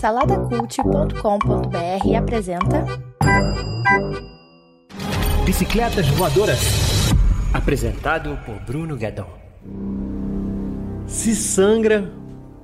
Saladacult.com.br apresenta Bicicletas Voadoras. Apresentado por Bruno Guedon. Se sangra,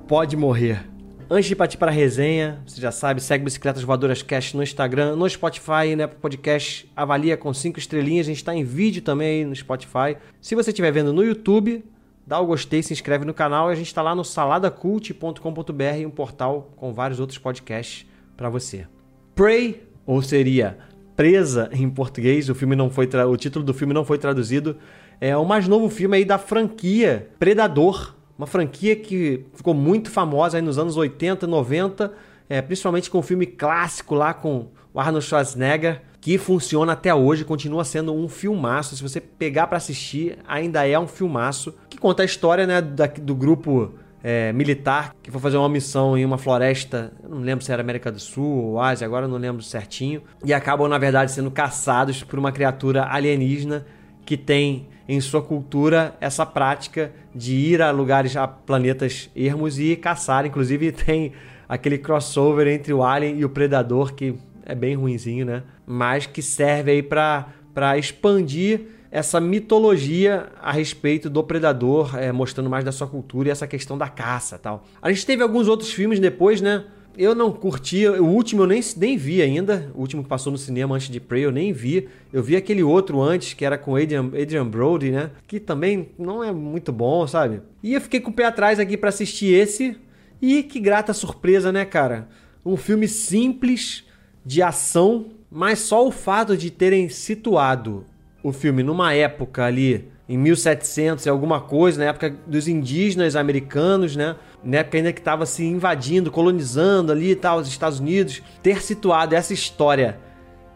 pode morrer. Antes de partir para a resenha, você já sabe, segue Bicicletas Voadoras Cast no Instagram, no Spotify, né? Podcast, avalia com cinco estrelinhas. A gente está em vídeo também aí no Spotify. Se você estiver vendo no YouTube, dá o gostei, se inscreve no canal e a gente está lá no saladacult.com.br, um portal com vários outros podcasts para você. Prey, ou seria Presa em português, o filme não foi o título do filme não foi traduzido, é o mais novo filme aí da franquia Predador, uma franquia que ficou muito famosa aí nos anos 80 e 90, é, principalmente com o filme clássico lá com o Arnold Schwarzenegger, que funciona até hoje, continua sendo um filmaço. Se você pegar para assistir, ainda é um filmaço que conta a história né, da, do grupo é, militar que foi fazer uma missão em uma floresta, não lembro se era América do Sul ou Ásia, agora não lembro certinho, e acabam, na verdade, sendo caçados por uma criatura alienígena que tem em sua cultura essa prática de ir a lugares, a planetas ermos e caçar. Inclusive, tem aquele crossover entre o Alien e o Predador que é bem ruinzinho, né? Mas que serve aí para expandir essa mitologia a respeito do predador, é, mostrando mais da sua cultura e essa questão da caça tal. A gente teve alguns outros filmes depois, né? Eu não curti, o último eu nem, nem vi ainda, o último que passou no cinema antes de Prey eu nem vi. Eu vi aquele outro antes, que era com Adrian, Adrian Brody, né? Que também não é muito bom, sabe? E eu fiquei com o pé atrás aqui para assistir esse. E que grata surpresa, né, cara? Um filme simples, de ação, mas só o fato de terem situado o filme numa época ali em 1700 e alguma coisa, na época dos indígenas americanos, né? Na época ainda que estava se invadindo, colonizando ali e tal, os Estados Unidos, ter situado essa história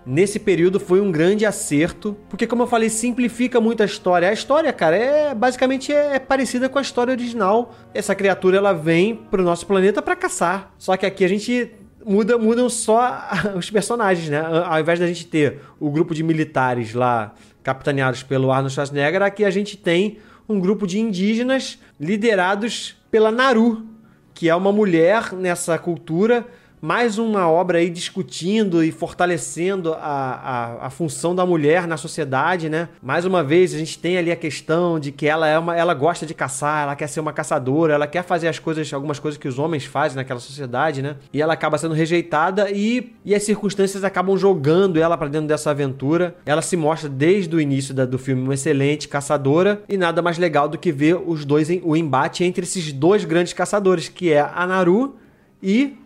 nesse período foi um grande acerto, porque como eu falei, simplifica muito a história. A história, cara, é basicamente é, é parecida com a história original. Essa criatura ela vem pro nosso planeta para caçar. Só que aqui a gente muda, mudam só os personagens, né? Ao invés da gente ter o grupo de militares lá capitaneados pelo Arnold Schwarzenegger, aqui a gente tem um grupo de indígenas liderados pela Naru, que é uma mulher nessa cultura mais uma obra aí discutindo e fortalecendo a, a, a, função da mulher na sociedade, né? Mais uma vez, a gente tem ali a questão de que ela é uma, ela gosta de caçar, ela quer ser uma caçadora, ela quer fazer as coisas, algumas coisas que os homens fazem naquela sociedade, né? E ela acaba sendo rejeitada e, e as circunstâncias acabam jogando ela para dentro dessa aventura. Ela se mostra desde o início da, do filme uma excelente caçadora e nada mais legal do que ver os dois em, o embate entre esses dois grandes caçadores, que é a Naru e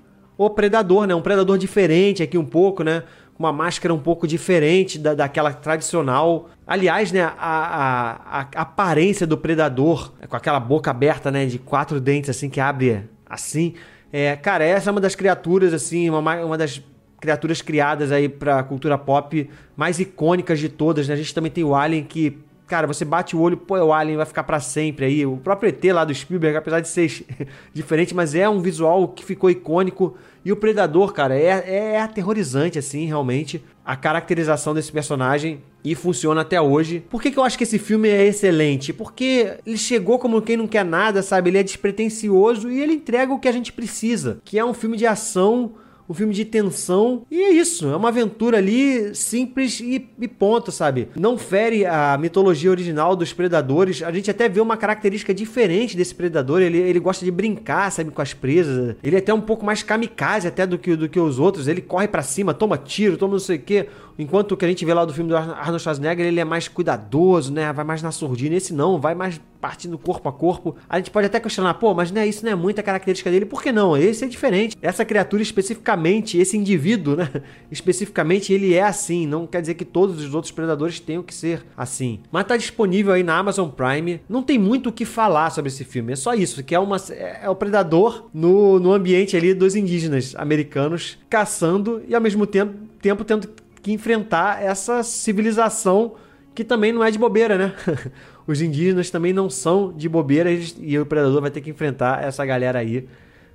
o predador, né? Um predador diferente aqui um pouco, né? Uma máscara um pouco diferente da, daquela tradicional. Aliás, né? A, a, a aparência do predador, com aquela boca aberta, né? De quatro dentes, assim, que abre assim. É, cara, essa é uma das criaturas, assim, uma, uma das criaturas criadas aí pra cultura pop mais icônicas de todas, né? A gente também tem o Alien que cara, você bate o olho, pô, é o Alien vai ficar para sempre aí. O próprio ET lá do Spielberg, apesar de ser diferente, mas é um visual que ficou icônico. E o Predador, cara, é, é aterrorizante, assim, realmente, a caracterização desse personagem e funciona até hoje. Por que, que eu acho que esse filme é excelente? Porque ele chegou como quem não quer nada, sabe? Ele é despretensioso e ele entrega o que a gente precisa, que é um filme de ação um filme de tensão. E é isso, é uma aventura ali simples e, e, ponto, sabe? Não fere a mitologia original dos predadores. A gente até vê uma característica diferente desse predador. Ele, ele gosta de brincar, sabe, com as presas. Ele é até um pouco mais kamikaze até do que, do que os outros. Ele corre para cima, toma tiro, toma não sei o quê. Enquanto o que a gente vê lá do filme do Arnold Schwarzenegger, ele é mais cuidadoso, né? Vai mais na surdina. Esse não, vai mais partindo corpo a corpo. A gente pode até questionar, pô, mas né, isso não é muita característica dele. Por que não? Esse é diferente. Essa criatura especificamente, esse indivíduo, né? Especificamente, ele é assim. Não quer dizer que todos os outros predadores tenham que ser assim. Mas tá disponível aí na Amazon Prime. Não tem muito o que falar sobre esse filme. É só isso, que é, uma, é o predador no, no ambiente ali dos indígenas americanos caçando e ao mesmo tempo, tempo tendo que enfrentar essa civilização que também não é de bobeira, né? Os indígenas também não são de bobeira e o predador vai ter que enfrentar essa galera aí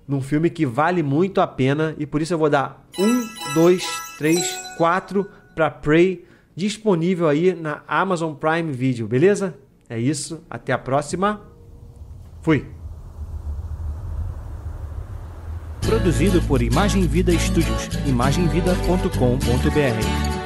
num filme que vale muito a pena e por isso eu vou dar um, dois, três, quatro para Prey disponível aí na Amazon Prime Video, beleza? É isso, até a próxima. Fui. Produzido por Imagem Vida Studios, imagemvida.com.br.